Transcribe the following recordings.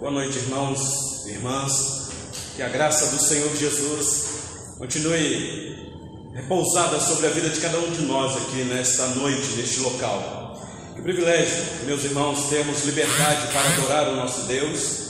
Boa noite, irmãos e irmãs. Que a graça do Senhor Jesus continue repousada sobre a vida de cada um de nós aqui nesta noite, neste local. Que privilégio, meus irmãos, termos liberdade para adorar o nosso Deus,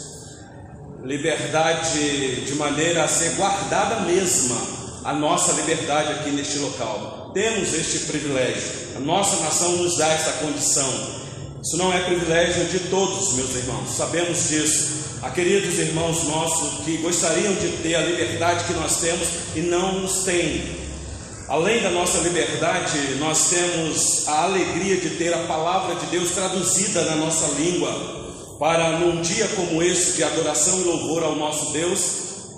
liberdade de maneira a ser guardada mesma a nossa liberdade aqui neste local. Temos este privilégio, a nossa nação nos dá esta condição isso não é privilégio de todos, meus irmãos, sabemos disso. Há queridos irmãos nossos que gostariam de ter a liberdade que nós temos e não nos têm. Além da nossa liberdade, nós temos a alegria de ter a palavra de Deus traduzida na nossa língua, para num dia como esse de adoração e louvor ao nosso Deus,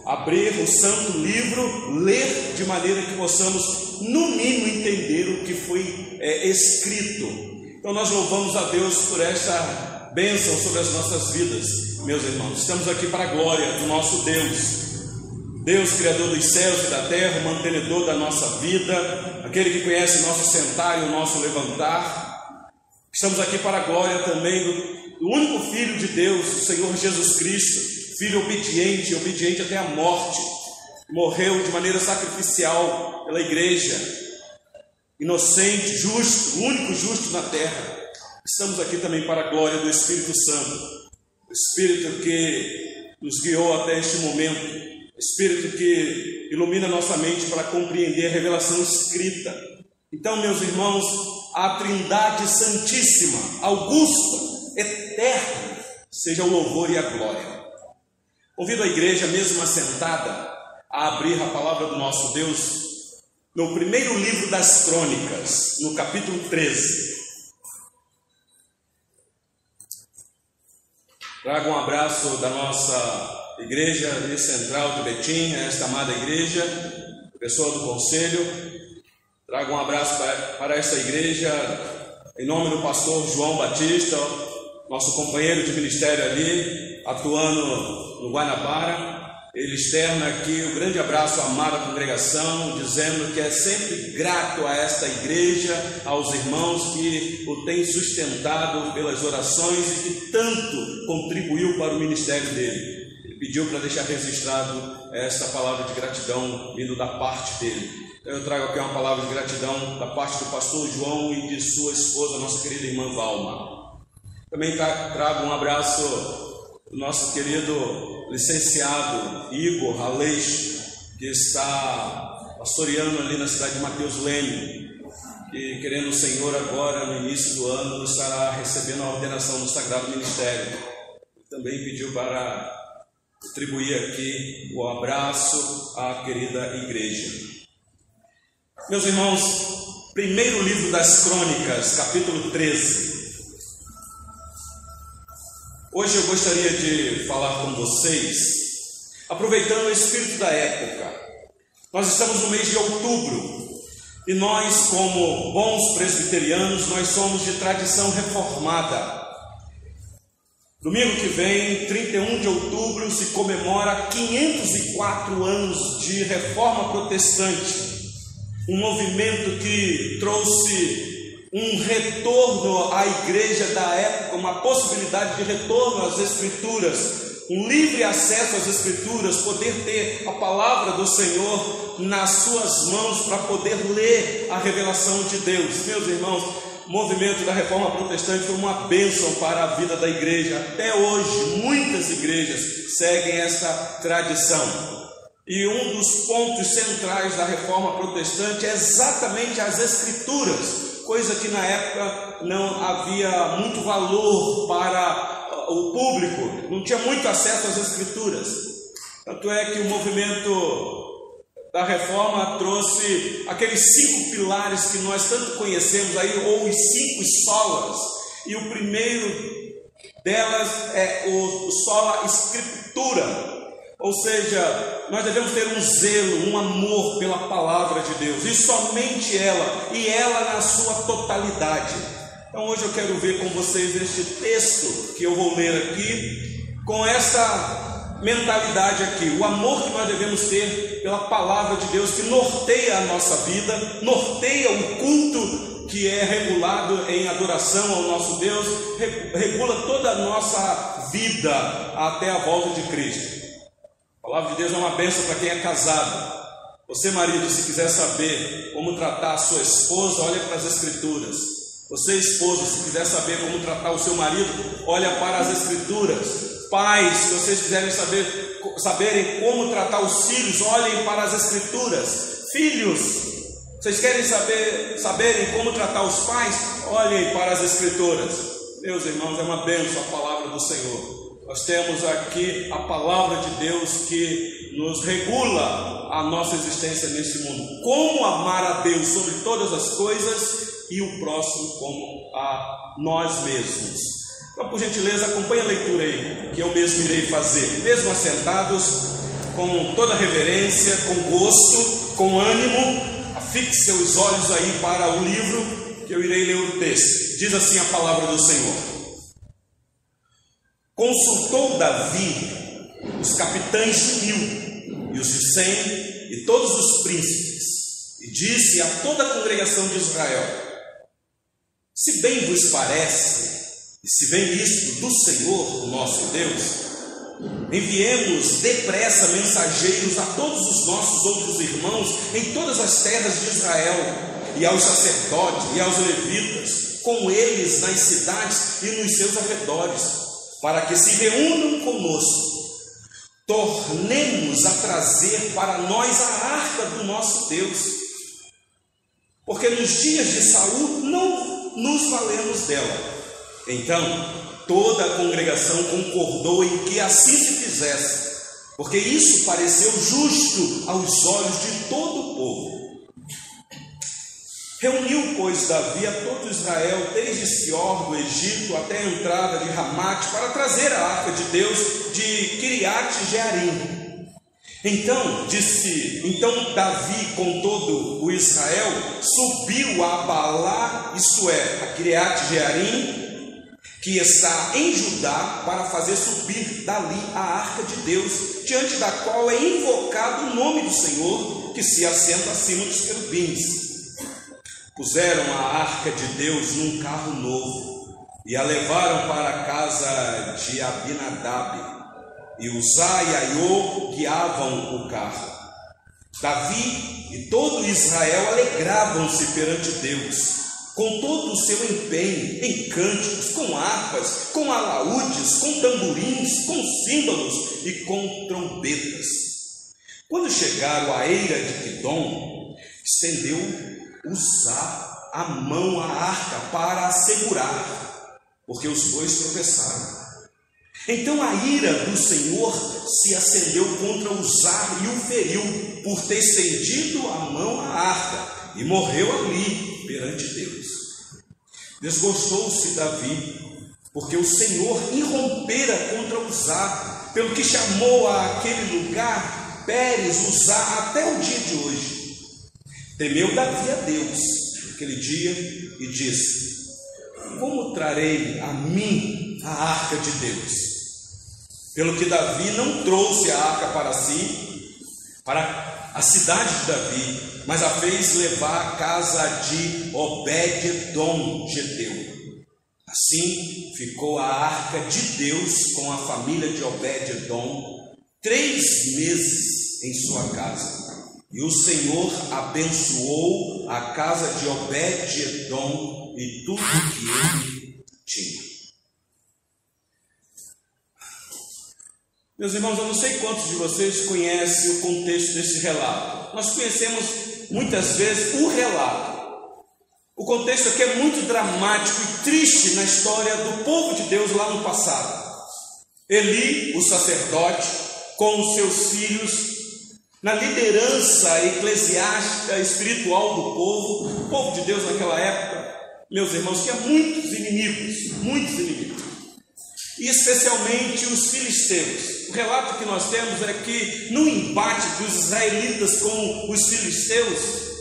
abrir o santo livro, ler de maneira que possamos, no mínimo, entender o que foi é, escrito então nós louvamos a Deus por esta bênção sobre as nossas vidas, meus irmãos. Estamos aqui para a glória do nosso Deus. Deus, Criador dos céus e da terra, mantenedor da nossa vida, aquele que conhece o nosso sentar e o nosso levantar. Estamos aqui para a glória também do, do único Filho de Deus, o Senhor Jesus Cristo, Filho obediente, obediente até a morte, morreu de maneira sacrificial pela igreja, inocente, justo, único justo na terra. Estamos aqui também para a glória do Espírito Santo, o Espírito que nos guiou até este momento, o Espírito que ilumina nossa mente para compreender a revelação escrita. Então, meus irmãos, a Trindade Santíssima, Augusta, Eterna, seja o louvor e a glória. Convido a igreja, mesmo assentada, a abrir a palavra do nosso Deus no primeiro livro das Crônicas, no capítulo 13. Trago um abraço da nossa igreja central de Betim, esta amada igreja, pessoa do conselho. Trago um abraço para, para esta igreja, em nome do pastor João Batista, nosso companheiro de ministério ali, atuando no Guanabara. Ele externa aqui o um grande abraço à amada congregação, dizendo que é sempre grato a esta igreja, aos irmãos que o têm sustentado pelas orações e que tanto contribuiu para o ministério dele. Ele pediu para deixar registrado esta palavra de gratidão vindo da parte dele. Então eu trago aqui uma palavra de gratidão da parte do pastor João e de sua esposa, nossa querida irmã Valma. Também trago um abraço do nosso querido licenciado Igor Aleixo, que está pastoreando ali na cidade de Mateus Leme, que querendo o Senhor agora, no início do ano, estará recebendo a ordenação do Sagrado Ministério. Também pediu para atribuir aqui o abraço à querida igreja. Meus irmãos, primeiro livro das Crônicas, capítulo 13. Hoje eu gostaria de falar com vocês, aproveitando o espírito da época. Nós estamos no mês de outubro e nós, como bons presbiterianos, nós somos de tradição reformada. Domingo que vem, 31 de outubro, se comemora 504 anos de reforma protestante, um movimento que trouxe um retorno à igreja da época, uma possibilidade de retorno às Escrituras, um livre acesso às Escrituras, poder ter a palavra do Senhor nas suas mãos para poder ler a revelação de Deus. Meus irmãos, o movimento da reforma protestante foi uma bênção para a vida da igreja. Até hoje, muitas igrejas seguem esta tradição. E um dos pontos centrais da reforma protestante é exatamente as Escrituras coisa que na época não havia muito valor para o público, não tinha muito acesso às escrituras. Tanto é que o movimento da reforma trouxe aqueles cinco pilares que nós tanto conhecemos aí, ou os cinco solas, e o primeiro delas é o sola escritura, ou seja, nós devemos ter um zelo, um amor pela palavra de Deus, e somente ela, e ela na sua totalidade. Então hoje eu quero ver com vocês este texto que eu vou ler aqui, com essa mentalidade aqui, o amor que nós devemos ter pela palavra de Deus, que norteia a nossa vida, norteia o culto que é regulado em adoração ao nosso Deus, regula toda a nossa vida até a volta de Cristo. A palavra de Deus é uma bênção para quem é casado. Você, marido, se quiser saber como tratar a sua esposa, olha para as Escrituras. Você, esposa, se quiser saber como tratar o seu marido, olha para as Escrituras. Pais, se vocês quiserem saber, saberem como tratar os filhos, olhem para as Escrituras. Filhos, vocês querem saber, saberem como tratar os pais? Olhem para as Escrituras. Meus irmãos, é uma bênção a palavra do Senhor. Nós temos aqui a palavra de Deus que nos regula a nossa existência nesse mundo. Como amar a Deus sobre todas as coisas e o próximo como a nós mesmos. Então, por gentileza, acompanhe a leitura aí, que eu mesmo irei fazer, mesmo assentados, com toda reverência, com gosto, com ânimo, afixe seus olhos aí para o livro que eu irei ler o texto. Diz assim a palavra do Senhor. Consultou Davi os capitães de mil e os de cem e todos os príncipes, e disse a toda a congregação de Israel: Se bem vos parece, e se vem visto do Senhor, nosso Deus, enviemos depressa mensageiros a todos os nossos outros irmãos em todas as terras de Israel, e aos sacerdotes e aos levitas, com eles nas cidades e nos seus arredores para que se reúnam conosco, tornemos a trazer para nós a arca do nosso Deus, porque nos dias de Saul não nos valemos dela. Então toda a congregação concordou em que assim se fizesse, porque isso pareceu justo aos olhos de todo o povo. Reuniu, pois, Davi a todo Israel, desde Sior do Egito até a entrada de Ramate, para trazer a arca de Deus de Kiriat Jearim. Então, disse, então Davi com todo o Israel subiu a Balá, isto é, a Kiriat Jearim, que está em Judá, para fazer subir dali a arca de Deus, diante da qual é invocado o nome do Senhor, que se assenta acima dos querubins. Puseram a arca de Deus num carro novo e a levaram para a casa de Abinadab. E Uzá e Aiô guiavam o carro. Davi e todo Israel alegravam-se perante Deus, com todo o seu empenho, em cânticos, com harpas, com alaúdes, com tamborins, com símbolos e com trombetas. Quando chegaram à eira de Quidom, estendeu usar a mão, a arca, para assegurar, porque os bois tropeçaram. Então a ira do Senhor se acendeu contra Uzar e o feriu, por ter estendido a mão à arca, e morreu ali perante Deus. Desgostou-se Davi, porque o Senhor irrompera contra Uzar, pelo que chamou a aquele lugar Pérez Uzar até o dia de hoje. Temeu Davi a Deus naquele dia e disse: Como trarei a mim a arca de Deus? Pelo que Davi não trouxe a arca para si, para a cidade de Davi, mas a fez levar à casa de Obed-Edom, Geteu. Assim ficou a arca de Deus com a família de Obed-Edom três meses em sua casa. E o Senhor abençoou a casa de Obed-Edom e tudo que ele tinha. Meus irmãos, eu não sei quantos de vocês conhecem o contexto desse relato. Nós conhecemos muitas vezes o relato. O contexto aqui é muito dramático e triste na história do povo de Deus lá no passado. Eli, o sacerdote, com os seus filhos, na liderança eclesiástica espiritual do povo, o povo de Deus naquela época, meus irmãos, tinha muitos inimigos, muitos inimigos, especialmente os filisteus. O relato que nós temos é que no embate dos israelitas com os filisteus,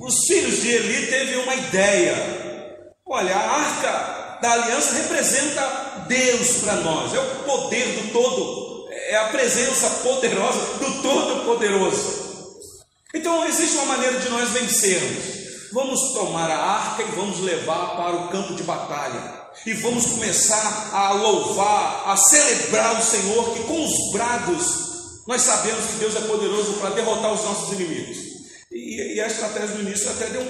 os filhos de Eli teve uma ideia. Olha, a arca da aliança representa Deus para nós, é o poder do todo é a presença poderosa do Todo-Poderoso. Então existe uma maneira de nós vencermos. Vamos tomar a arca e vamos levar para o campo de batalha. E vamos começar a louvar, a celebrar o Senhor, que com os brados nós sabemos que Deus é poderoso para derrotar os nossos inimigos. E, e a estratégia do início até deu,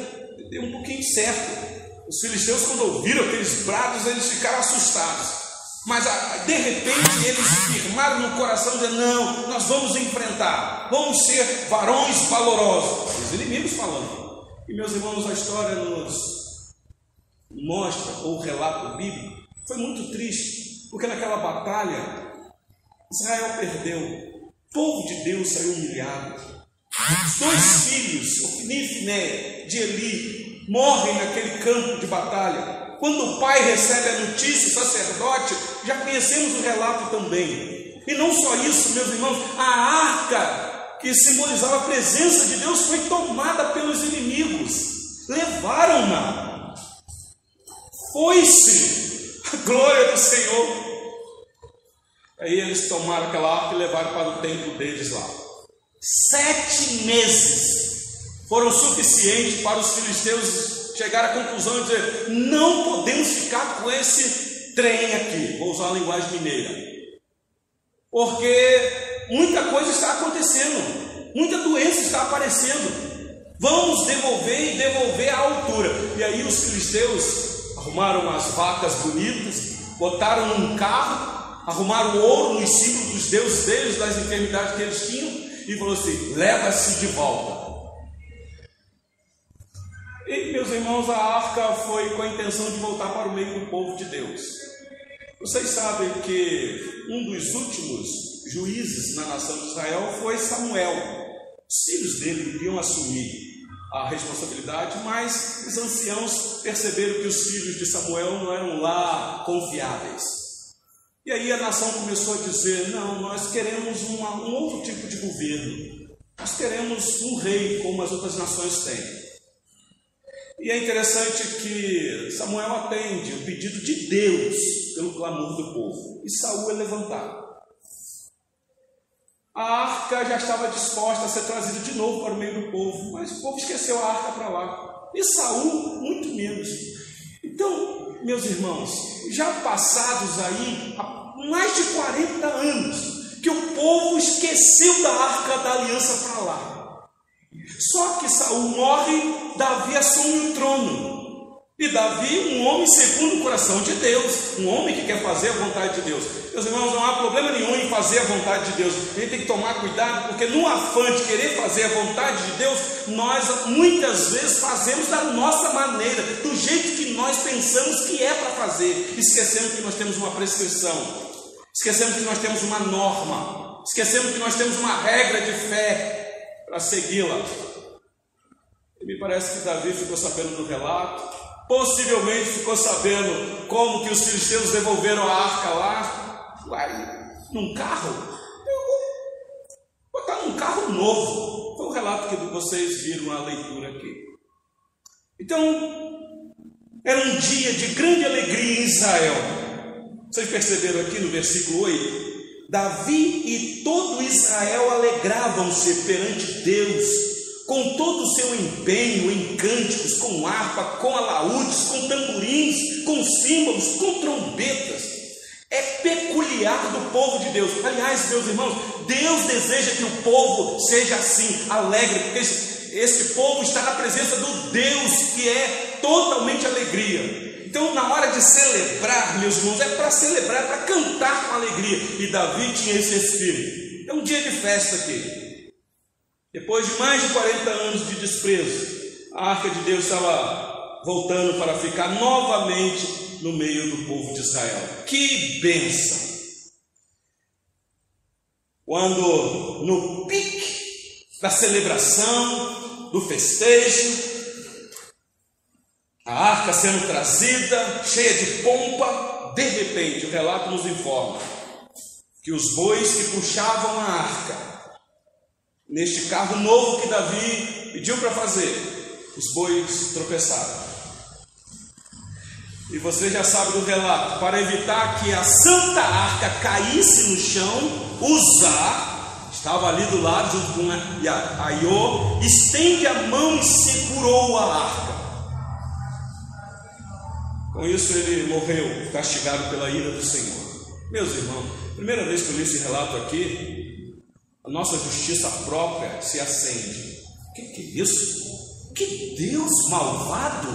deu um pouquinho certo. Os filisteus, quando ouviram aqueles brados, eles ficaram assustados. Mas de repente eles firmaram no coração, dizendo: Não, nós vamos enfrentar, vamos ser varões valorosos. Os inimigos falando. E meus irmãos, a história nos mostra, ou o relato bíblico, foi muito triste, porque naquela batalha Israel perdeu, o povo de Deus saiu humilhado. Os dois filhos, Ofni e Finé, de Eli, morrem naquele campo de batalha. Quando o pai recebe a notícia, o sacerdote, já conhecemos o relato também. E não só isso, meus irmãos, a arca que simbolizava a presença de Deus foi tomada pelos inimigos. Levaram-na. Foi-se a glória do Senhor. Aí eles tomaram aquela arca e levaram para o templo deles lá. Sete meses foram suficientes para os filisteus chegar à conclusão de dizer: não podemos ficar com esse trem aqui. Vou usar a linguagem mineira. Porque muita coisa está acontecendo, muita doença está aparecendo. Vamos devolver e devolver à altura. E aí os filisteus arrumaram as vacas bonitas, botaram num carro, arrumaram ouro nos símbolos dos deuses deles, das enfermidades que eles tinham, e falou assim: leva-se de volta. Meus irmãos, a arca foi com a intenção de voltar para o meio do povo de Deus. Vocês sabem que um dos últimos juízes na nação de Israel foi Samuel. Os filhos dele iriam assumir a responsabilidade, mas os anciãos perceberam que os filhos de Samuel não eram lá confiáveis. E aí a nação começou a dizer: não, nós queremos uma, um outro tipo de governo. Nós queremos um rei como as outras nações têm. E é interessante que Samuel atende o pedido de Deus pelo clamor do povo. E Saul é levantado. A arca já estava disposta a ser trazida de novo para o meio do povo, mas o povo esqueceu a arca para lá. E Saul, muito menos. Então, meus irmãos, já passados aí mais de 40 anos, que o povo esqueceu da arca da aliança para lá. Só que Saul morre, Davi assume o trono. E Davi, um homem segundo o coração de Deus, um homem que quer fazer a vontade de Deus. Meus irmãos, não há problema nenhum em fazer a vontade de Deus. A gente tem que tomar cuidado, porque no afã de querer fazer a vontade de Deus, nós muitas vezes fazemos da nossa maneira, do jeito que nós pensamos que é para fazer, esquecendo que nós temos uma prescrição, esquecendo que nós temos uma norma, esquecendo que nós temos uma regra de fé, para segui-la. E me parece que Davi ficou sabendo do relato, possivelmente ficou sabendo como que os filisteus devolveram a arca lá, Uai, num carro. Botar num carro novo. Foi o relato que vocês viram na leitura aqui. Então, era um dia de grande alegria em Israel. Vocês perceberam aqui no versículo 8? Davi e todo Israel alegravam-se perante Deus, com todo o seu empenho em cânticos, com harpa, com alaúdes, com tamborins, com símbolos, com trombetas. É peculiar do povo de Deus. Aliás, meus irmãos, Deus deseja que o povo seja assim, alegre, porque esse, esse povo está na presença do Deus que é totalmente alegria. Então, na hora de celebrar, meus irmãos, é para celebrar, é para cantar com alegria. E Davi tinha esse espírito. É um dia de festa aqui. Depois de mais de 40 anos de desprezo, a arca de Deus estava voltando para ficar novamente no meio do povo de Israel. Que bênção! Quando no pique da celebração, do festejo, a arca sendo trazida, cheia de pompa, de repente o relato nos informa que os bois que puxavam a arca, neste carro novo que Davi pediu para fazer, os bois tropeçaram. E você já sabe do relato, para evitar que a santa arca caísse no chão, Uzá estava ali do lado junto com Aiô, estende a mão e segurou a arca. Com isso ele morreu, castigado pela ira do Senhor. Meus irmãos, primeira vez que eu li esse relato aqui, a nossa justiça própria se acende. O que, que é isso? Que Deus malvado!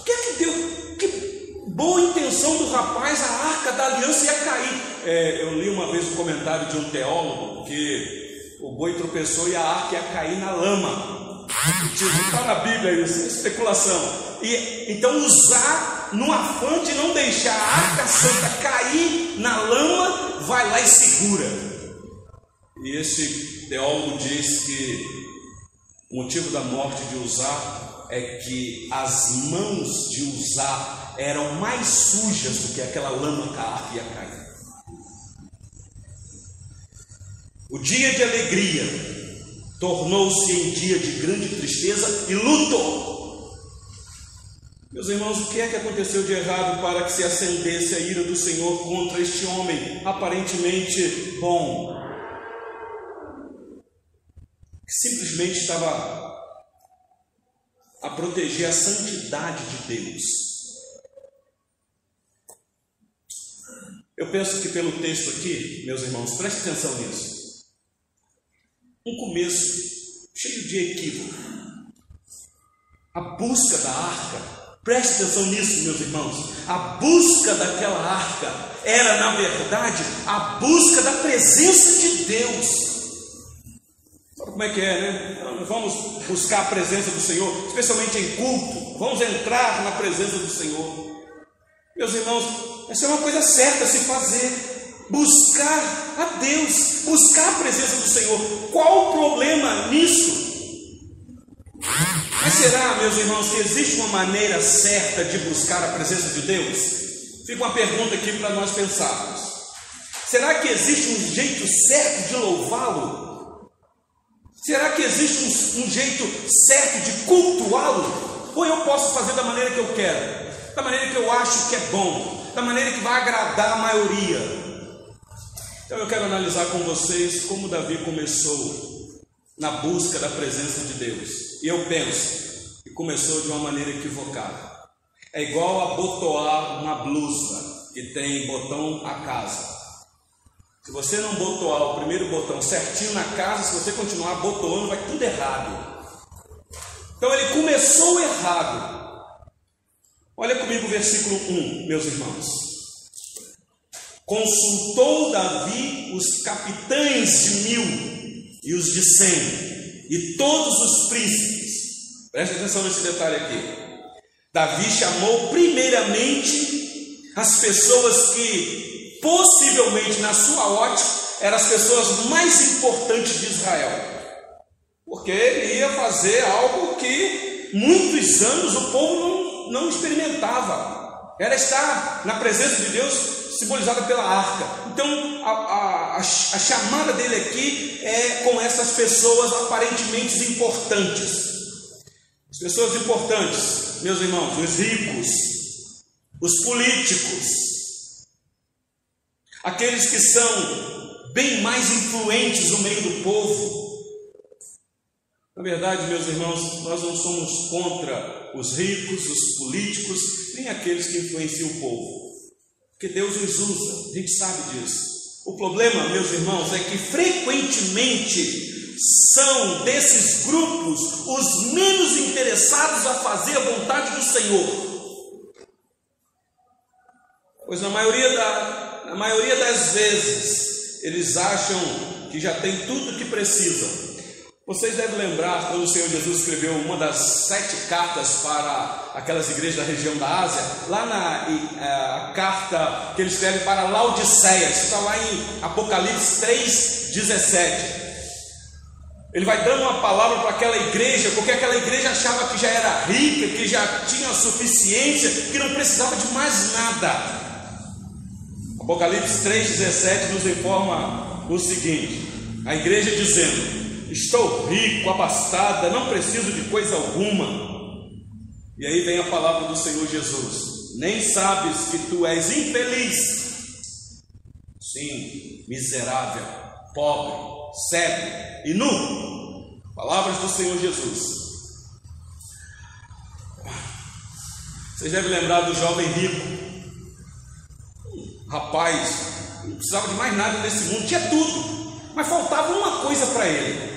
O que é que Deus? Que boa intenção do rapaz, a arca da aliança ia cair. É, eu li uma vez um comentário de um teólogo que o boi tropeçou e a arca ia cair na lama. Está na Bíblia isso, é especulação. E, então usar no afã de não deixar a arca santa cair na lama, vai lá e segura. E esse teólogo diz que o motivo da morte de usar é que as mãos de usar eram mais sujas do que aquela lama que a arca ia cair. O dia de alegria tornou-se em dia de grande tristeza e luto. Meus irmãos, o que é que aconteceu de errado para que se acendesse a ira do Senhor contra este homem aparentemente bom? Que simplesmente estava a proteger a santidade de Deus. Eu penso que pelo texto aqui, meus irmãos, preste atenção nisso um começo cheio de equívoco. A busca da arca, preste atenção nisso, meus irmãos. A busca daquela arca era, na verdade, a busca da presença de Deus. Sabe como é que é, né? vamos buscar a presença do Senhor, especialmente em culto. Vamos entrar na presença do Senhor. Meus irmãos, essa é uma coisa certa a se fazer buscar a Deus, buscar a presença do Senhor. Qual o problema nisso? Mas será, meus irmãos, que existe uma maneira certa de buscar a presença de Deus? Fica uma pergunta aqui para nós pensarmos. Será que existe um jeito certo de louvá-lo? Será que existe um, um jeito certo de cultuá-lo? Ou eu posso fazer da maneira que eu quero, da maneira que eu acho que é bom, da maneira que vai agradar a maioria? Então eu quero analisar com vocês como Davi começou na busca da presença de Deus. E eu penso que começou de uma maneira equivocada. É igual a botoar uma blusa que tem botão a casa. Se você não botoar o primeiro botão certinho na casa, se você continuar botoando, vai tudo errado. Então ele começou errado. Olha comigo o versículo 1, meus irmãos. Consultou Davi os capitães de mil e os de cem, e todos os príncipes. Preste atenção nesse detalhe aqui. Davi chamou primeiramente as pessoas que, possivelmente na sua ótica, eram as pessoas mais importantes de Israel. Porque ele ia fazer algo que muitos anos o povo não, não experimentava. Era estar na presença de Deus simbolizada pela arca. Então, a, a, a, chamada dele aqui é com essas pessoas aparentemente importantes. As pessoas importantes, meus irmãos, os ricos, os políticos, aqueles que são bem mais influentes no meio do povo. Na verdade, meus irmãos, nós não somos contra os ricos, os políticos, nem aqueles que influenciam o povo. Porque Deus os usa, a gente sabe disso. O problema, meus irmãos, é que frequentemente são desses grupos os menos interessados a fazer a vontade do Senhor. Pois na maioria, da, na maioria das vezes eles acham que já tem tudo o que precisam vocês devem lembrar quando o Senhor Jesus escreveu uma das sete cartas para aquelas igrejas da região da Ásia, lá na é, carta que ele escreve para Laodiceia, está lá em Apocalipse 3, 17. Ele vai dando uma palavra para aquela igreja, porque aquela igreja achava que já era rica, que já tinha suficiência, que não precisava de mais nada. Apocalipse 3,17 nos informa o seguinte: a igreja dizendo: Estou rico, abastada, não preciso de coisa alguma. E aí vem a palavra do Senhor Jesus: Nem sabes que tu és infeliz, sim, miserável, pobre, cego e nu. Palavras do Senhor Jesus. Vocês devem lembrar do jovem rico. Rapaz, não precisava de mais nada nesse mundo, tinha tudo, mas faltava uma coisa para ele.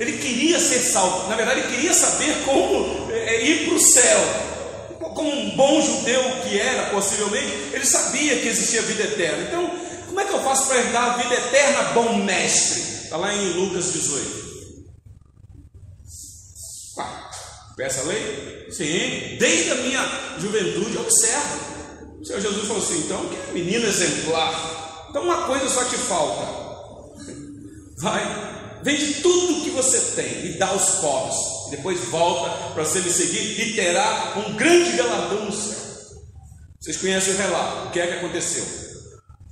Ele queria ser salvo, na verdade, ele queria saber como é, ir para o céu. Como um bom judeu que era, possivelmente, ele sabia que existia vida eterna. Então, como é que eu faço para herdar a vida eterna, bom mestre? Está lá em Lucas 18. Peça a lei? Sim, desde a minha juventude observo. O Senhor Jesus falou assim: então, que menino exemplar. Então, uma coisa só te falta. Vai, vende tudo que você tem e dá aos pobres. Depois volta para você me seguir e terá um grande galardão no céu. Vocês conhecem o relato, o que é que aconteceu?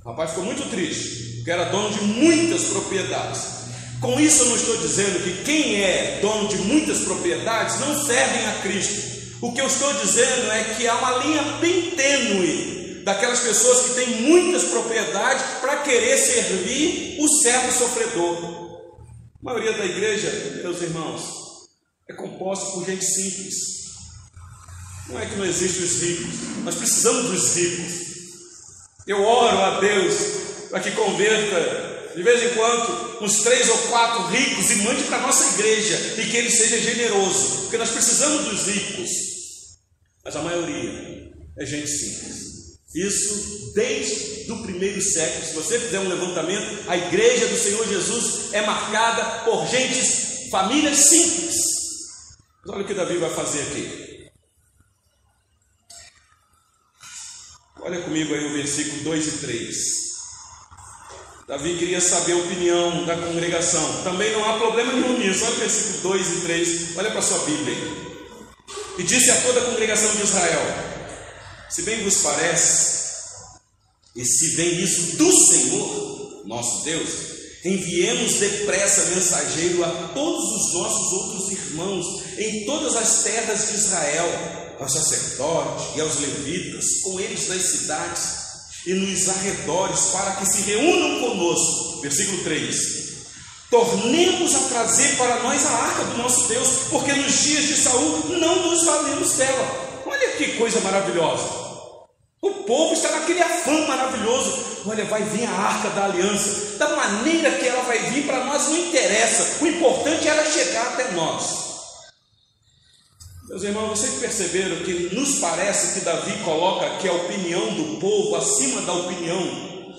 O rapaz ficou muito triste, porque era dono de muitas propriedades. Com isso, eu não estou dizendo que quem é dono de muitas propriedades não servem a Cristo. O que eu estou dizendo é que há uma linha bem tênue daquelas pessoas que têm muitas propriedades para querer servir o servo sofredor. A maioria da igreja, meus irmãos, é composta por gente simples. Não é que não existem os ricos, nós precisamos dos ricos. Eu oro a Deus para que converta de vez em quando uns três ou quatro ricos e mande para a nossa igreja e que ele seja generoso, porque nós precisamos dos ricos mas a maioria é gente simples. Isso desde o primeiro século. Se você fizer um levantamento, a igreja do Senhor Jesus é marcada por gentes, famílias simples. Mas olha o que Davi vai fazer aqui. Olha comigo aí o versículo 2 e 3. Davi queria saber a opinião da congregação. Também não há problema nenhum nisso. Olha o versículo 2 e 3. Olha para a sua Bíblia aí. E disse a toda a congregação de Israel: Se bem vos parece, e se vem isso do Senhor, nosso Deus, enviemos depressa mensageiro a todos os nossos outros irmãos em todas as terras de Israel, aos sacerdotes e aos levitas, com eles nas cidades e nos arredores, para que se reúnam conosco. Versículo 3 Tornemos a trazer para nós a arca do nosso Deus, porque nos dias de Saul não nos valemos dela. Olha que coisa maravilhosa. O povo está naquele afã maravilhoso. Olha, vai vir a arca da aliança. Da maneira que ela vai vir, para nós não interessa. O importante é ela chegar até nós. Meus irmãos, vocês perceberam que nos parece que Davi coloca aqui a opinião do povo acima da opinião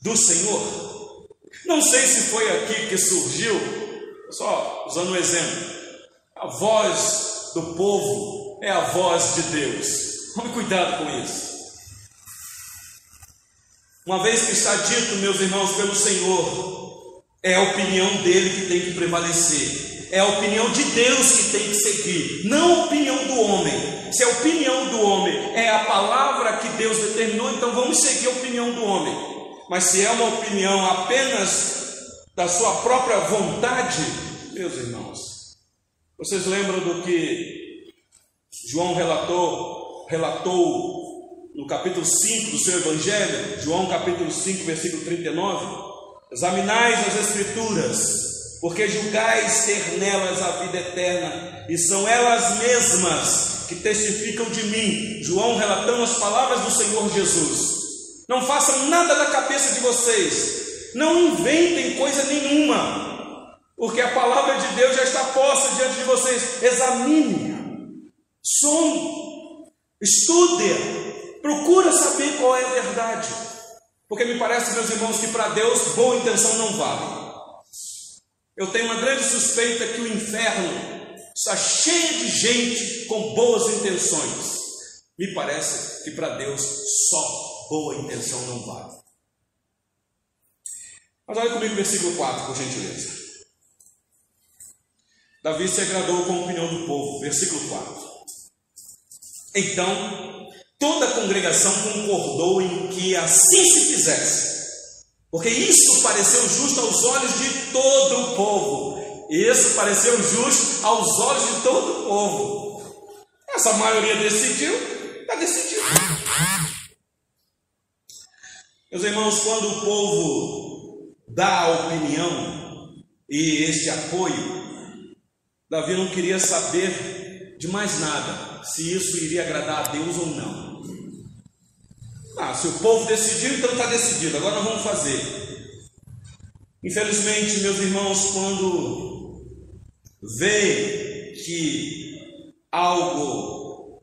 do Senhor? Não sei se foi aqui que surgiu, só usando um exemplo, a voz do povo é a voz de Deus. Tome cuidado com isso. Uma vez que está dito, meus irmãos, pelo Senhor, é a opinião dele que tem que prevalecer. É a opinião de Deus que tem que seguir, não a opinião do homem. Se a opinião do homem é a palavra que Deus determinou, então vamos seguir a opinião do homem. Mas se é uma opinião apenas da sua própria vontade, meus irmãos, vocês lembram do que João relatou, relatou no capítulo 5 do seu evangelho, João capítulo 5, versículo 39? Examinais as escrituras, porque julgais ter nelas a vida eterna, e são elas mesmas que testificam de mim. João relatando as palavras do Senhor Jesus. Não façam nada da cabeça de vocês. Não inventem coisa nenhuma. Porque a palavra de Deus já está posta diante de vocês. Examine-a. Sonde. Estude. Procura saber qual é a verdade. Porque me parece, meus irmãos, que para Deus boa intenção não vale. Eu tenho uma grande suspeita que o inferno está cheio de gente com boas intenções. Me parece que para Deus só boa intenção não vale. Mas olha comigo o versículo 4, por gentileza. Davi se agradou com a opinião do povo, versículo 4. Então, toda a congregação concordou em que assim se fizesse, porque isso pareceu justo aos olhos de todo o povo. Isso pareceu justo aos olhos de todo o povo. Essa maioria decidiu, está decidido. Meus irmãos, quando o povo dar a opinião e este apoio, Davi não queria saber de mais nada, se isso iria agradar a Deus ou não. Ah, se o povo decidiu, então está decidido, agora nós vamos fazer. Infelizmente, meus irmãos, quando vê que algo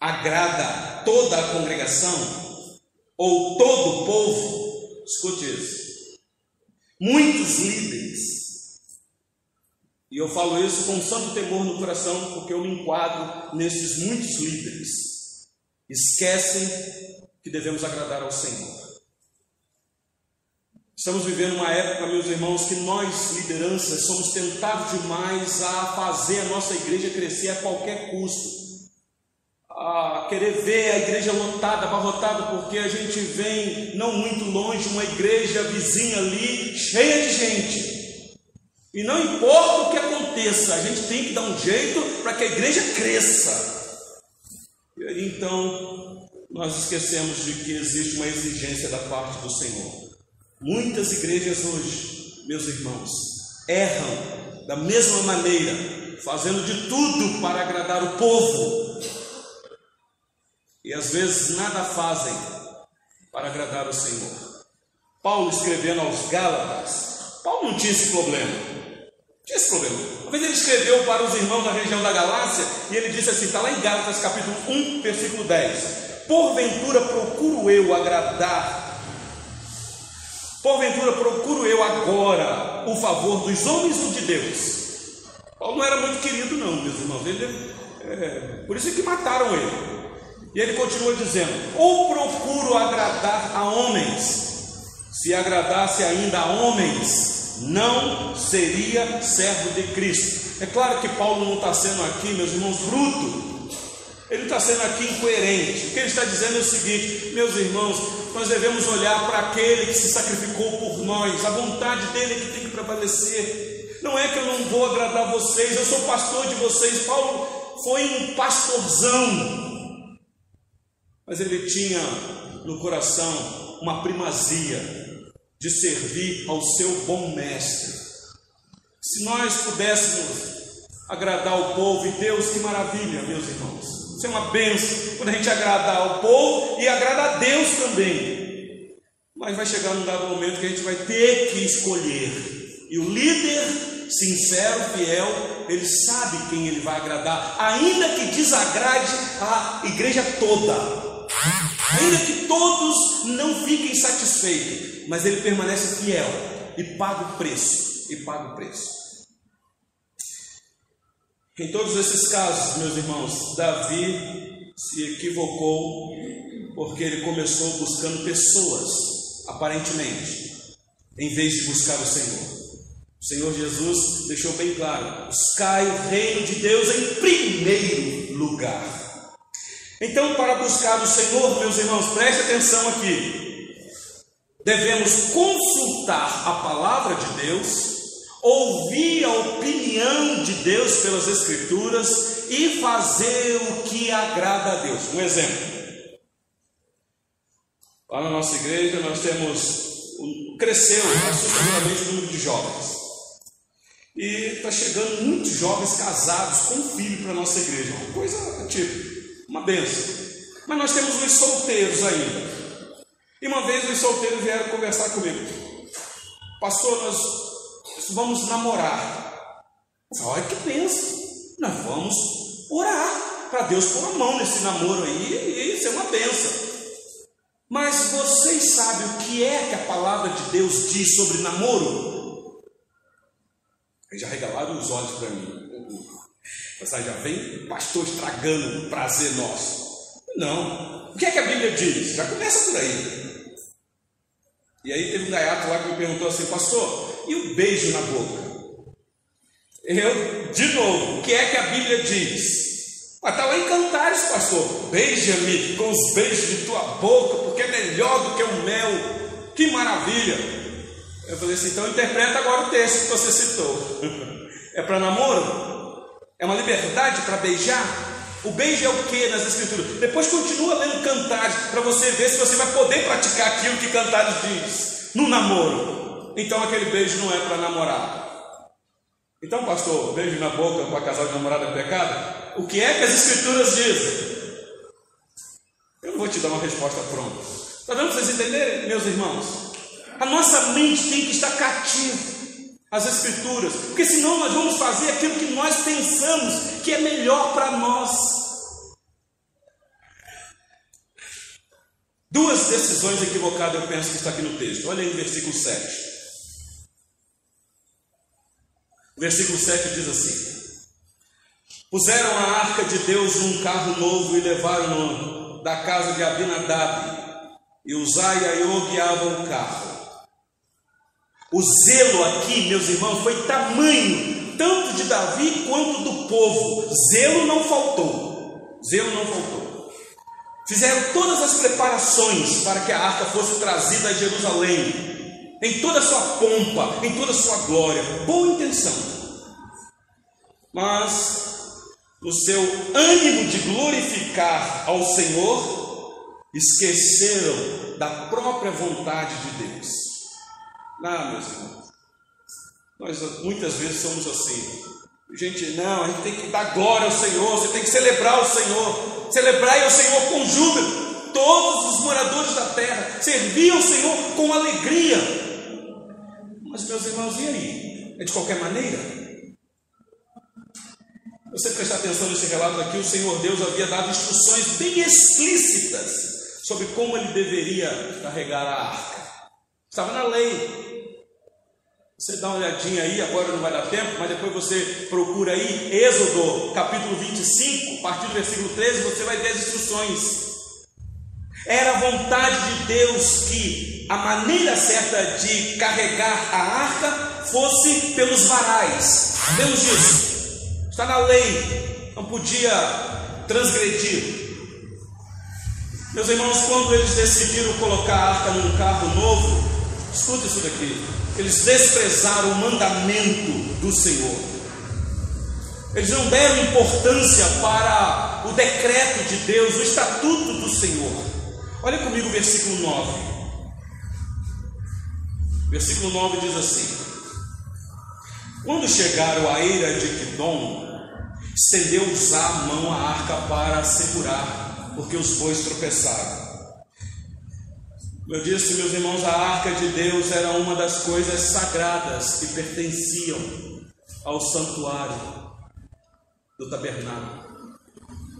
agrada toda a congregação, ou todo o povo, escute isso, muitos líderes, e eu falo isso com santo temor no coração, porque eu me enquadro nesses muitos líderes, esquecem que devemos agradar ao Senhor. Estamos vivendo uma época, meus irmãos, que nós, lideranças, somos tentados demais a fazer a nossa igreja crescer a qualquer custo a querer ver a igreja lotada, abarrotada, porque a gente vem não muito longe, uma igreja vizinha ali, cheia de gente. E não importa o que aconteça, a gente tem que dar um jeito para que a igreja cresça. Então, nós esquecemos de que existe uma exigência da parte do Senhor. Muitas igrejas hoje, meus irmãos, erram da mesma maneira, fazendo de tudo para agradar o povo, e às vezes nada fazem para agradar o Senhor. Paulo escrevendo aos Gálatas, Paulo não tinha esse problema. Não tinha esse problema. Vez ele escreveu para os irmãos da região da Galácia e ele disse assim: está lá em Gálatas capítulo 1, versículo 10: Porventura procuro eu agradar, porventura procuro eu agora o favor dos homens ou de Deus? Paulo não era muito querido, não, meus irmãos. Ele, é, por isso é que mataram ele. E ele continua dizendo: Ou procuro agradar a homens, se agradasse ainda a homens, não seria servo de Cristo. É claro que Paulo não está sendo aqui, meus irmãos, bruto. Ele está sendo aqui incoerente. O que ele está dizendo é o seguinte: meus irmãos, nós devemos olhar para aquele que se sacrificou por nós, a vontade dele é que tem que prevalecer. Não é que eu não vou agradar vocês, eu sou pastor de vocês. Paulo foi um pastorzão, mas ele tinha no coração uma primazia de servir ao seu bom mestre. Se nós pudéssemos agradar o povo e Deus, que maravilha, meus irmãos. Isso é uma benção quando a gente agradar ao povo e agrada a Deus também. Mas vai chegar um dado momento que a gente vai ter que escolher. E o líder sincero, fiel, ele sabe quem ele vai agradar, ainda que desagrade a igreja toda. Ainda que todos não fiquem satisfeitos, mas ele permanece fiel e paga o preço. E paga o preço. Em todos esses casos, meus irmãos, Davi se equivocou porque ele começou buscando pessoas, aparentemente, em vez de buscar o Senhor. O Senhor Jesus deixou bem claro: buscai o reino de Deus em primeiro lugar. Então, para buscar o Senhor, meus irmãos, preste atenção aqui. Devemos consultar a palavra de Deus, ouvir a opinião de Deus pelas Escrituras e fazer o que agrada a Deus. Um exemplo. Lá na nossa igreja nós temos, cresceu assustadoramente o número de jovens. E está chegando muitos jovens casados com filho para a nossa igreja. Uma coisa tipo. Uma benção. Mas nós temos os solteiros ainda. E uma vez os solteiros vieram conversar comigo. Pastor, nós vamos namorar. Olha que benção. Nós vamos orar para Deus pôr a mão nesse namoro aí e isso é uma benção. Mas vocês sabem o que é que a palavra de Deus diz sobre namoro? Eles já regalaram os olhos para mim. Você já vem pastor estragando o prazer nosso. Não. O que é que a Bíblia diz? Já começa por aí. E aí teve um gaiato lá que me perguntou assim, pastor, e o beijo na boca? Eu, de novo, o que é que a Bíblia diz? Mas está lá em Cantares, pastor. Beija-me com os beijos de tua boca, porque é melhor do que o mel. Que maravilha! Eu falei assim, então interpreta agora o texto que você citou. é para namoro? É uma liberdade para beijar. O beijo é o que nas Escrituras? Depois continua lendo Cantares para você ver se você vai poder praticar aquilo que Cantares diz. no namoro. Então aquele beijo não é para namorar. Então, pastor, beijo na boca para casal de namorado é pecado? O que é que as escrituras dizem? Eu não vou te dar uma resposta pronta. Está dando para vocês entenderem, meus irmãos? A nossa mente tem que estar cativa às Escrituras, porque senão nós vamos fazer aquilo que nós pensamos que é melhor para nós. Duas decisões equivocadas eu penso que está aqui no texto. Olha aí o versículo 7. O versículo 7 diz assim: Puseram a arca de Deus num carro novo e levaram-no da casa de Abinadab, e Uzai e Aiô guiavam o carro. O zelo aqui, meus irmãos, foi tamanho, tanto de Davi quanto do povo. Zelo não faltou. Zelo não faltou. Fizeram todas as preparações para que a arca fosse trazida a Jerusalém, em toda a sua pompa, em toda a sua glória. Boa intenção. Mas, no seu ânimo de glorificar ao Senhor, esqueceram da própria vontade de Deus. Ah, meus irmãos, nós muitas vezes somos assim. Gente, não, a gente tem que dar glória ao Senhor, você tem que celebrar o Senhor, celebrar o Senhor com júbilo. Todos os moradores da terra serviam o Senhor com alegria. Mas, meus irmãos, e aí? É de qualquer maneira? Você prestar atenção nesse relato aqui, o Senhor Deus havia dado instruções bem explícitas sobre como ele deveria carregar a arca. Estava na lei. Você dá uma olhadinha aí, agora não vai dar tempo, mas depois você procura aí, Êxodo capítulo 25, a partir do versículo 13, você vai ver as instruções. Era a vontade de Deus que a maneira certa de carregar a arca fosse pelos varais. Deus disse, está na lei, não podia transgredir. Meus irmãos, quando eles decidiram colocar a arca num carro novo, Escuta isso daqui. Eles desprezaram o mandamento do Senhor. Eles não deram importância para o decreto de Deus, o estatuto do Senhor. Olha comigo o versículo 9. Versículo 9 diz assim: Quando chegaram à eira de Quidom, estendeu usar a mão à arca para segurar, porque os bois tropeçaram. Eu disse, meus irmãos, a arca de Deus era uma das coisas sagradas que pertenciam ao santuário do tabernáculo.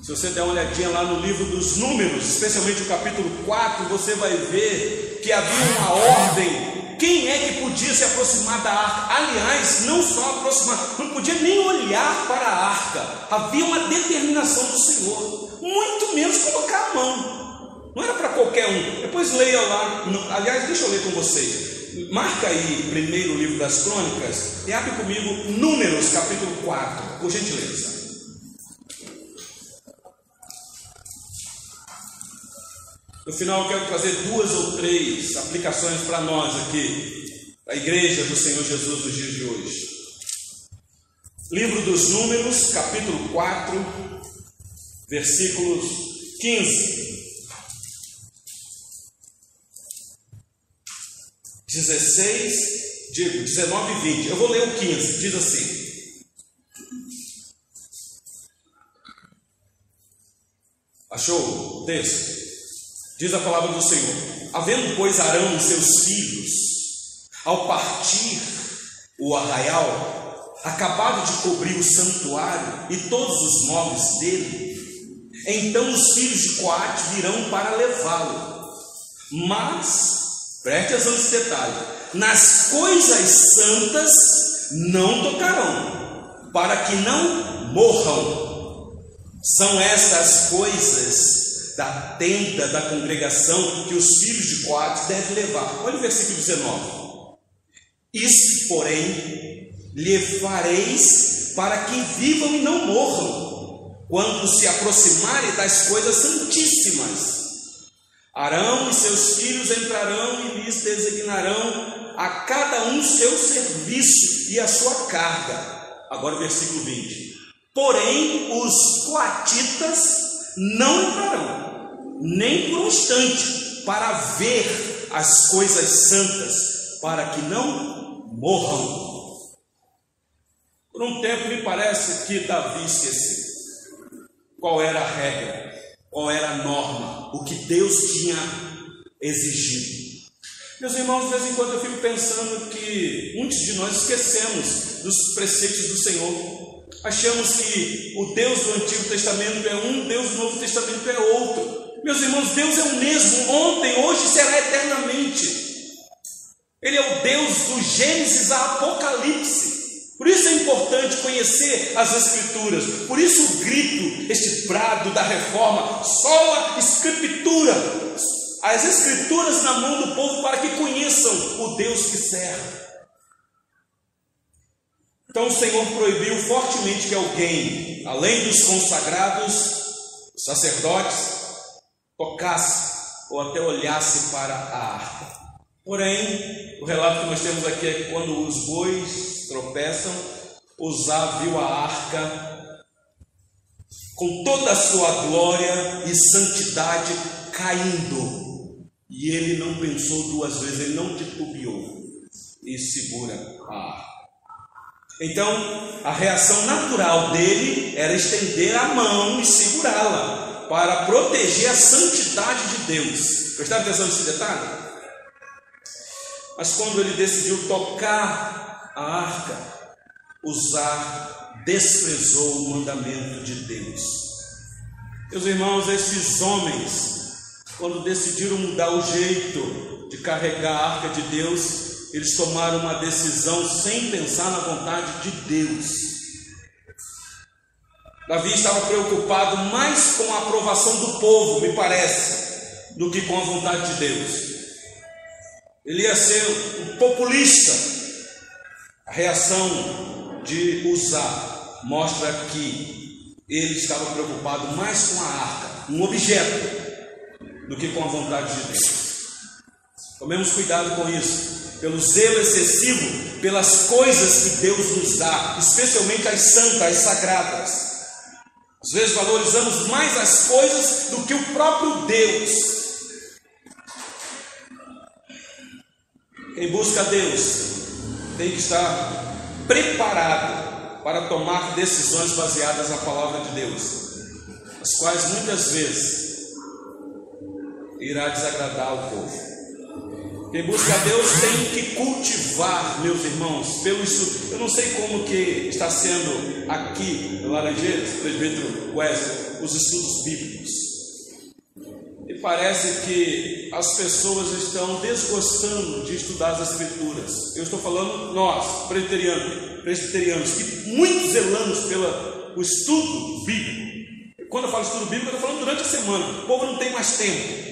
Se você der uma olhadinha lá no livro dos Números, especialmente o capítulo 4, você vai ver que havia uma ordem. Quem é que podia se aproximar da arca? Aliás, não só aproximar, não podia nem olhar para a arca. Havia uma determinação do Senhor, muito menos colocar a mão. Não era para qualquer um. Depois leia lá. Aliás, deixa eu ler com vocês. Marca aí primeiro o livro das crônicas e abre comigo Números, capítulo 4, por gentileza. No final, eu quero fazer duas ou três aplicações para nós aqui, a igreja do Senhor Jesus dos dias de hoje. Livro dos Números, capítulo 4, versículos 15. 16, digo, 19 e 20. Eu vou ler o 15, diz assim. Achou o texto? Diz a palavra do Senhor: Havendo, pois, Arão e seus filhos, ao partir o arraial, acabado de cobrir o santuário e todos os móveis dele, então os filhos de Coate virão para levá-lo. Mas Preste atenção nesse detalhe. Nas coisas santas não tocarão, para que não morram. São estas coisas da tenda da congregação que os filhos de Coate devem levar. Olha o versículo 19. Isso, porém, lhe fareis para que vivam e não morram, quando se aproximarem das coisas santíssimas Arão e seus filhos entrarão e lhes designarão a cada um seu serviço e a sua carga. Agora o versículo 20. Porém, os coatitas não entrarão, nem por um instante, para ver as coisas santas, para que não morram. Por um tempo me parece que Davi esqueceu qual era a regra, qual era a norma, o que Deus tinha exigido. Meus irmãos, de vez em quando eu fico pensando que muitos de nós esquecemos dos preceitos do Senhor. Achamos que o Deus do Antigo Testamento é um, Deus do Novo Testamento é outro. Meus irmãos, Deus é o mesmo ontem, hoje será eternamente. Ele é o Deus do Gênesis a Apocalipse. Por isso é importante conhecer as Escrituras. Por isso o grito, este brado da reforma, sola Escritura. As Escrituras na mão do povo para que conheçam o Deus que serve. Então o Senhor proibiu fortemente que alguém, além dos consagrados, os sacerdotes, tocasse ou até olhasse para a arca. Porém, o relato que nós temos aqui é que quando os bois tropeçam, Uzá viu a arca com toda a sua glória e santidade caindo. E ele não pensou duas vezes, ele não titubeou e segura a arca. Então, a reação natural dele era estender a mão e segurá-la para proteger a santidade de Deus. Prestaram atenção nesse detalhe? Mas quando ele decidiu tocar a arca, usar, desprezou o mandamento de Deus. Meus irmãos, esses homens, quando decidiram mudar o jeito de carregar a arca de Deus, eles tomaram uma decisão sem pensar na vontade de Deus. Davi estava preocupado mais com a aprovação do povo, me parece, do que com a vontade de Deus. Ele ia ser um populista. A reação de usar mostra que ele estava preocupado mais com a arca, um objeto, do que com a vontade de Deus. Tomemos cuidado com isso, pelo zelo excessivo pelas coisas que Deus nos dá, especialmente as santas, as sagradas. Às vezes valorizamos mais as coisas do que o próprio Deus. Quem busca Deus tem que estar preparado para tomar decisões baseadas na palavra de Deus, as quais muitas vezes irá desagradar o povo. Quem busca Deus tem que cultivar, meus irmãos, pelo estudo. Eu não sei como que está sendo aqui no Laranjeiras, presbítero Wesley, os estudos bíblicos parece que as pessoas estão desgostando de estudar as Escrituras. Eu estou falando nós, presbiterianos, presbiterianos que muito zelamos pelo estudo bíblico. Quando eu falo estudo bíblico, eu estou falando durante a semana. O povo não tem mais tempo.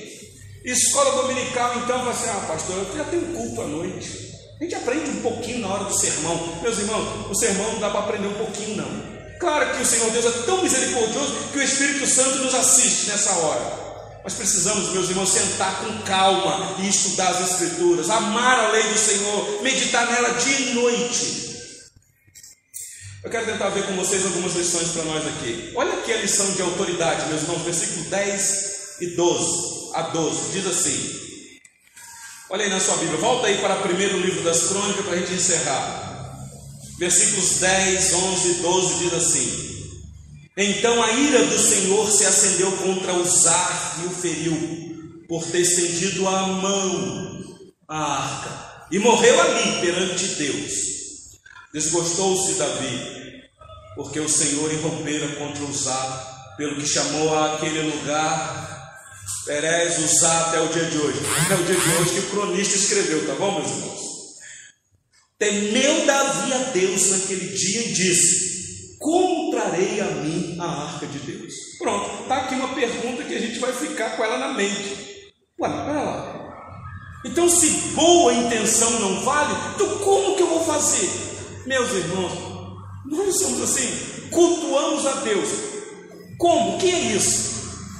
Escola dominical, então, vai ser, ah, pastor, eu já tenho culto à noite. A gente aprende um pouquinho na hora do sermão. Meus irmãos, o sermão não dá para aprender um pouquinho, não. Claro que o Senhor Deus é tão misericordioso que o Espírito Santo nos assiste nessa hora. Nós precisamos, meus irmãos, sentar com calma e estudar as Escrituras, amar a lei do Senhor, meditar nela dia e noite. Eu quero tentar ver com vocês algumas lições para nós aqui. Olha aqui a lição de autoridade, meus irmãos, versículo 10 e 12 a 12, diz assim. Olha aí na sua Bíblia, volta aí para o primeiro livro das crônicas para a gente encerrar. Versículos 10, 11 e 12 diz assim: então a ira do Senhor se acendeu contra Uzar e o feriu, por ter estendido a mão à arca, e morreu ali perante Deus. Desgostou-se Davi, porque o Senhor irrompera contra Uzar, pelo que chamou aquele lugar Perez Uzar até o dia de hoje. É o dia de hoje que o cronista escreveu, tá bom, meus irmãos? Temeu Davi a Deus naquele dia e disse: como trarei a mim a arca de Deus? Pronto, está aqui uma pergunta que a gente vai ficar com ela na mente. Ué, pera lá. Então, se boa intenção não vale, então como que eu vou fazer? Meus irmãos, nós somos assim, cultuamos a Deus. Como? O que é isso?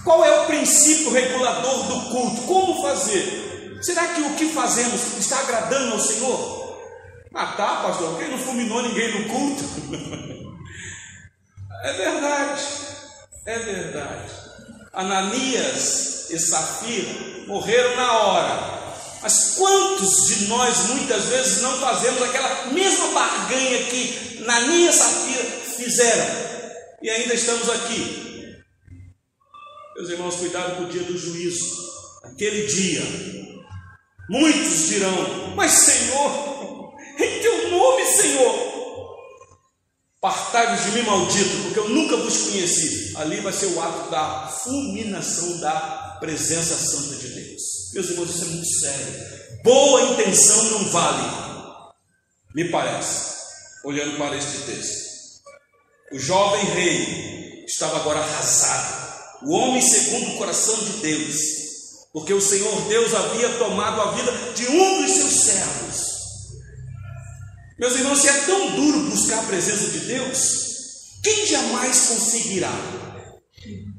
Qual é o princípio regulador do culto? Como fazer? Será que o que fazemos está agradando ao Senhor? Ah, tá, pastor, quem não fulminou ninguém no culto? É verdade, é verdade. Ananias e Safira morreram na hora, Mas quantos de nós muitas vezes não fazemos aquela mesma barganha que Nania e Safira fizeram e ainda estamos aqui? Meus irmãos, cuidado com o dia do juízo, aquele dia. Muitos dirão: Mas Senhor, em teu nome, Senhor, Partai-vos de mim, maldito, porque eu nunca vos conheci. Ali vai ser o ato da fulminação da presença santa de Deus. Meus irmãos, isso é muito sério. Boa intenção não vale, me parece, olhando para este texto. O jovem rei estava agora arrasado, o homem segundo o coração de Deus, porque o Senhor Deus havia tomado a vida de um dos seus servos. Meus irmãos, se é tão duro buscar a presença de Deus, quem jamais conseguirá?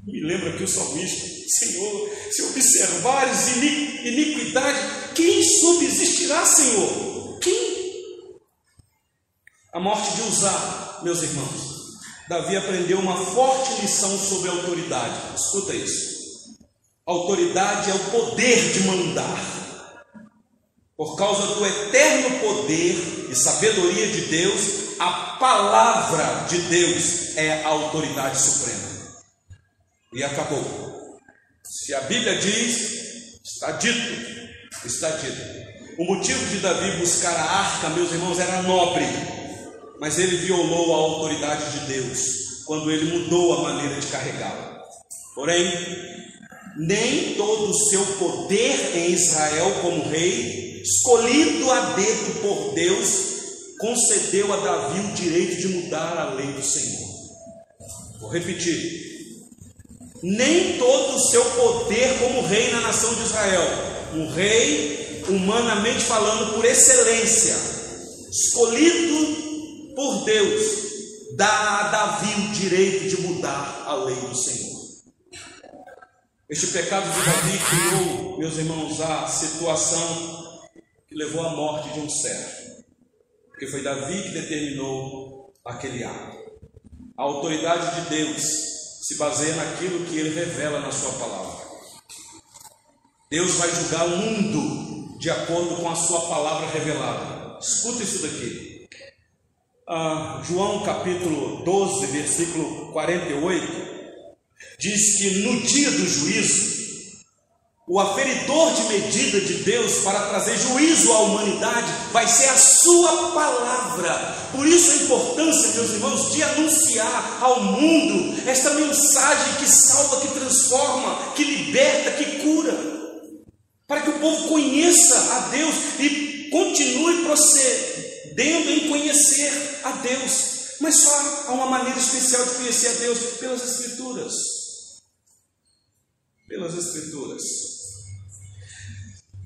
Me lembra aqui o salmista, Senhor, se observares iniquidade, quem subsistirá, Senhor? Quem? A morte de Uzá, meus irmãos. Davi aprendeu uma forte lição sobre a autoridade. Escuta isso. Autoridade é o poder de mandar. Por causa do eterno poder e sabedoria de Deus, a palavra de Deus é a autoridade suprema. E acabou. Se a Bíblia diz, está dito, está dito. O motivo de Davi buscar a arca, meus irmãos, era nobre, mas ele violou a autoridade de Deus quando ele mudou a maneira de carregá-la. Porém, nem todo o seu poder em Israel como rei, escolhido a dedo por Deus, concedeu a Davi o direito de mudar a lei do Senhor. Vou repetir. Nem todo o seu poder como rei na nação de Israel, um rei, humanamente falando, por excelência, escolhido por Deus, dá a Davi o direito de mudar a lei do Senhor. Este pecado de Davi criou, meus irmãos, a situação que levou à morte de um servo. Porque foi Davi que determinou aquele ato. A autoridade de Deus se baseia naquilo que ele revela na sua palavra. Deus vai julgar o mundo de acordo com a sua palavra revelada. Escuta isso daqui. Ah, João capítulo 12, versículo 48 diz que no dia do juízo, o aferidor de medida de Deus para trazer juízo à humanidade vai ser a sua palavra. Por isso a importância, meus irmãos, de anunciar ao mundo esta mensagem que salva, que transforma, que liberta, que cura, para que o povo conheça a Deus e continue procedendo em conhecer a Deus. Mas só há uma maneira especial de conhecer a Deus pelas Escrituras pelas Escrituras.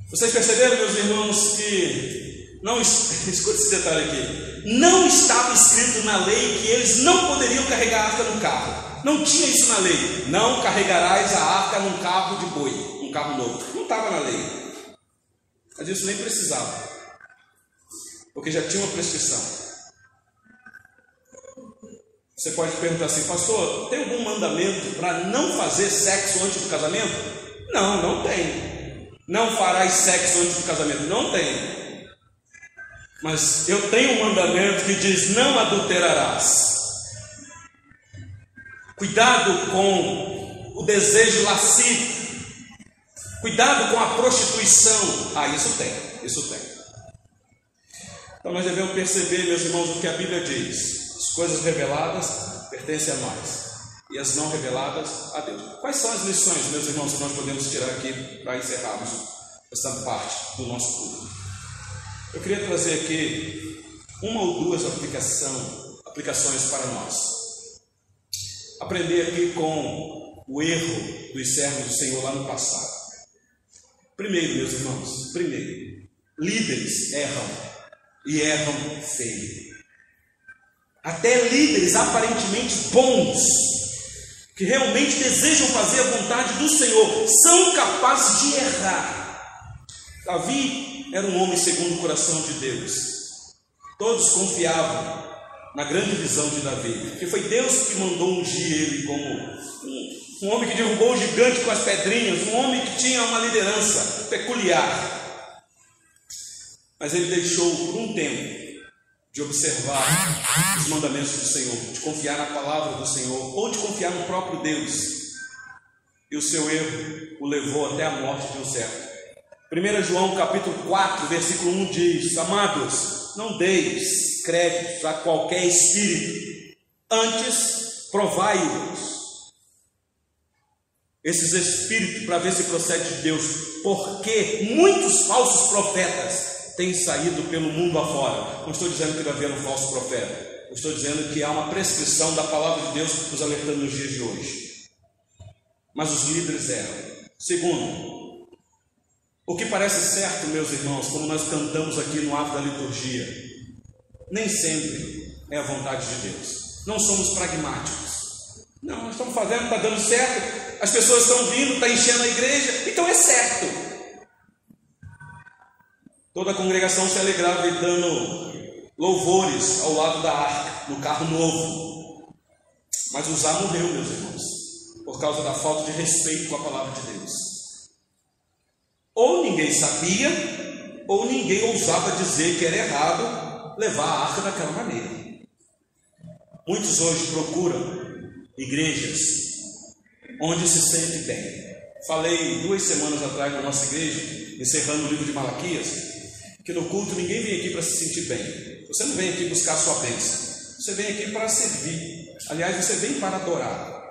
Vocês perceberam, meus irmãos, que não escute esse detalhe aqui. Não estava escrito na lei que eles não poderiam carregar a arca no carro. Não tinha isso na lei. Não carregarás a arca num carro de boi, um carro novo. Não estava na lei. Mas isso nem precisava. Porque já tinha uma prescrição. Você pode perguntar assim, pastor, tem algum mandamento para não fazer sexo antes do casamento? Não, não tem. Não farás sexo antes do casamento? Não tem. Mas eu tenho um mandamento que diz: não adulterarás. Cuidado com o desejo lascivo. Cuidado com a prostituição. Ah, isso tem, isso tem. Então nós devemos perceber, meus irmãos, o que a Bíblia diz. As coisas reveladas pertencem a nós e as não reveladas a Deus. Quais são as lições, meus irmãos, que nós podemos tirar aqui para encerrarmos esta parte do nosso culto? Eu queria trazer aqui uma ou duas aplicação, aplicações para nós. Aprender aqui com o erro dos servos do Senhor lá no passado. Primeiro, meus irmãos, primeiro, líderes erram e erram feio. Até líderes aparentemente bons, que realmente desejam fazer a vontade do Senhor, são capazes de errar. Davi era um homem segundo o coração de Deus. Todos confiavam na grande visão de Davi, que foi Deus que mandou ungir ele como um, um homem que derrubou o gigante com as pedrinhas, um homem que tinha uma liderança peculiar. Mas ele deixou por um tempo de observar os mandamentos do Senhor, de confiar na palavra do Senhor, ou de confiar no próprio Deus. E o seu erro o levou até a morte de um servo. 1 João capítulo 4, versículo 1 diz: Amados, não deis crédito a qualquer espírito, antes provai-os. Esses espíritos para ver se procede de Deus, porque muitos falsos profetas têm saído pelo mundo afora. Não estou dizendo que vai haver um falso profeta, eu estou dizendo que há uma prescrição da palavra de Deus nos alertando nos dias de hoje. Mas os líderes eram. Segundo, o que parece certo, meus irmãos, como nós cantamos aqui no ato da liturgia, nem sempre é a vontade de Deus. Não somos pragmáticos. Não, nós estamos fazendo, está dando certo, as pessoas estão vindo, está enchendo a igreja, então é certo. Toda a congregação se alegrava dando louvores ao lado da arca, no carro novo. Mas Uzá morreu, meus irmãos, por causa da falta de respeito com a palavra de Deus. Ou ninguém sabia, ou ninguém ousava dizer que era errado levar a arca daquela maneira. Muitos hoje procuram igrejas onde se sente bem. Falei duas semanas atrás na nossa igreja, encerrando o livro de Malaquias, que no culto ninguém vem aqui para se sentir bem. Você não vem aqui buscar a sua bênção. Você vem aqui para servir. Aliás, você vem para adorar.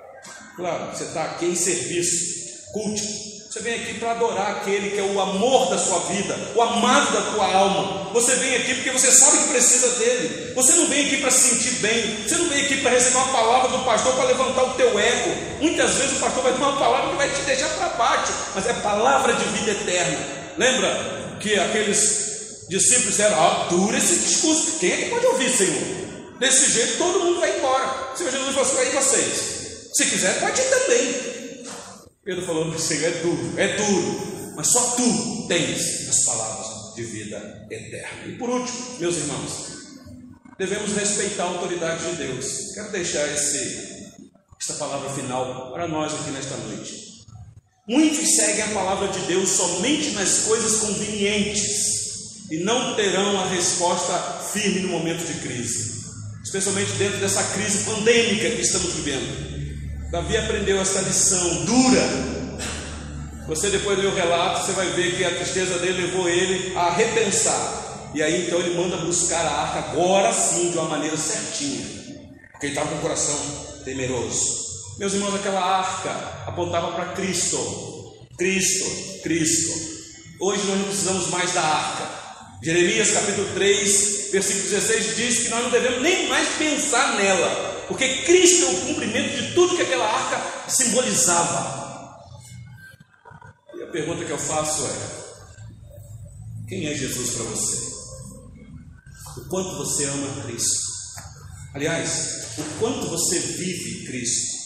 Claro, você está aqui em serviço, culto. Você vem aqui para adorar aquele que é o amor da sua vida, o amado da tua alma. Você vem aqui porque você sabe que precisa dele. Você não vem aqui para se sentir bem. Você não vem aqui para receber uma palavra do pastor para levantar o teu ego. Muitas vezes o pastor vai ter uma palavra que vai te deixar para baixo, mas é palavra de vida eterna. Lembra que aqueles discípulos disseram: ah, dura esse discurso. Quem é que pode ouvir, Senhor? Desse jeito todo mundo vai embora. Senhor Jesus assim: aí vocês. Se quiser, pode ir também. Pedro falou Senhor é duro, é duro, mas só tu tens as palavras de vida eterna. E por último, meus irmãos, devemos respeitar a autoridade de Deus. Quero deixar esse, esta palavra final para nós aqui nesta noite. Muitos seguem a palavra de Deus somente nas coisas convenientes e não terão a resposta firme no momento de crise, especialmente dentro dessa crise pandêmica que estamos vivendo. Davi aprendeu essa lição dura. Você depois lê o relato, você vai ver que a tristeza dele levou ele a repensar. E aí então ele manda buscar a arca agora sim, de uma maneira certinha. Porque ele estava com o coração temeroso. Meus irmãos, aquela arca apontava para Cristo. Cristo, Cristo. Hoje nós não precisamos mais da arca. Jeremias capítulo 3, versículo 16 diz que nós não devemos nem mais pensar nela porque Cristo é o cumprimento de tudo que aquela arca simbolizava. E a pergunta que eu faço é: quem é Jesus para você? O quanto você ama Cristo? Aliás, o quanto você vive Cristo?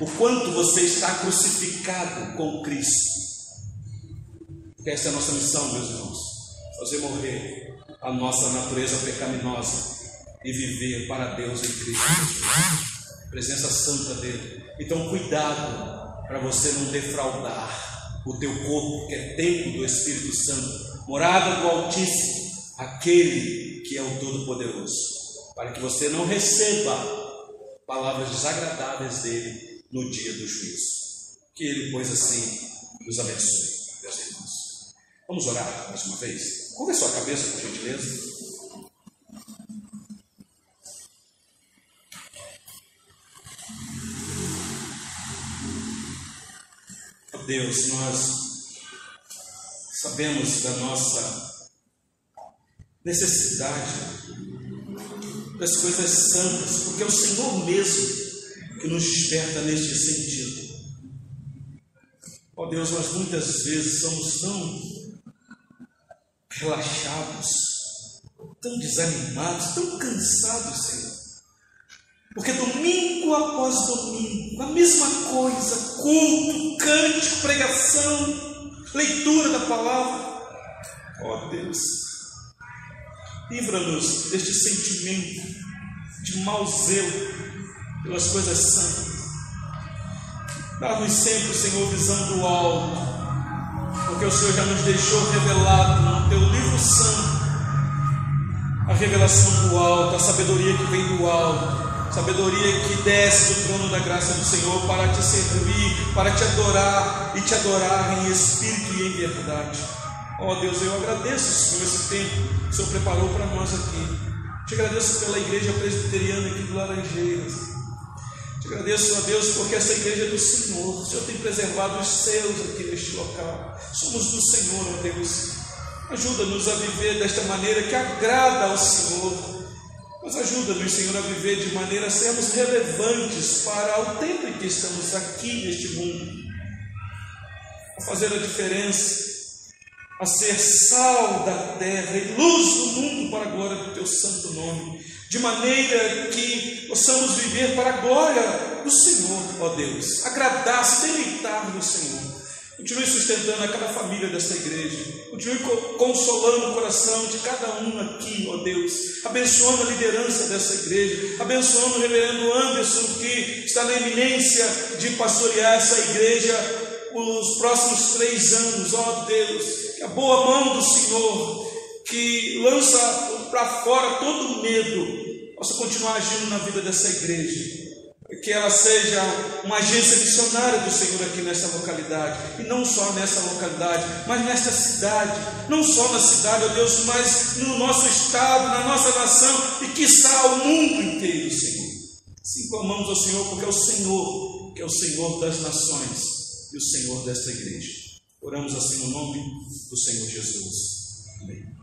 O quanto você está crucificado com Cristo? Porque essa é a nossa missão, meus irmãos: fazer morrer a nossa natureza pecaminosa e viver para Deus em Cristo. Presença santa dele. Então, cuidado para você não defraudar o teu corpo, que é templo do Espírito Santo, morada do Altíssimo, aquele que é o Todo-Poderoso, para que você não receba palavras desagradáveis dele no dia do juízo. Que ele, pois assim, nos abençoe, meus irmãos. Vamos orar mais uma vez? Curva sua cabeça, por gentileza. Deus, nós sabemos da nossa necessidade das coisas santas, porque é o Senhor mesmo que nos desperta neste sentido. Ó oh Deus, nós muitas vezes somos tão relaxados, tão desanimados, tão cansados, Senhor. Porque domingo após domingo, a mesma coisa, culto, cântico, pregação, leitura da palavra. Ó oh, Deus, livra-nos deste sentimento de mau zelo pelas coisas santas. Dá-nos sempre, Senhor, visão do alto, porque o Senhor já nos deixou revelado no teu livro santo a revelação do alto, a sabedoria que vem do alto, sabedoria que desce do trono da graça do Senhor para te servir, para te adorar e te adorar em espírito e em verdade. Ó oh, Deus, eu agradeço, Senhor, esse tempo que o Senhor preparou para nós aqui. Te agradeço pela igreja presbiteriana aqui do Laranjeiras. Agradeço, a Deus, porque essa igreja é do Senhor. O Senhor tem preservado os céus aqui neste local. Somos do Senhor, ó Deus. Ajuda-nos a viver desta maneira que agrada ao Senhor. Mas ajuda-nos, Senhor, a viver de maneira a sermos relevantes para o tempo em que estamos aqui neste mundo. A fazer a diferença, a ser sal da terra e luz do mundo para a glória do teu santo nome. De maneira que possamos viver para a glória do Senhor, ó Deus. Agradar-se, deleitar no Senhor. Continue sustentando a cada família desta igreja. Continue consolando o coração de cada um aqui, ó Deus. Abençoando a liderança dessa igreja. Abençoando o reverendo Anderson, que está na eminência de pastorear essa igreja os próximos três anos, ó Deus. Que a boa mão do Senhor, que lança para fora todo medo, possa continuar agindo na vida dessa igreja que ela seja uma agência missionária do Senhor aqui nessa localidade, e não só nessa localidade, mas nesta cidade, não só na cidade, ó Deus, mas no nosso estado, na nossa nação e que está ao mundo inteiro, Senhor. Assim clamamos ao Senhor, porque é o Senhor que é o Senhor das nações e o Senhor desta igreja. Oramos assim no nome do Senhor Jesus. Amém.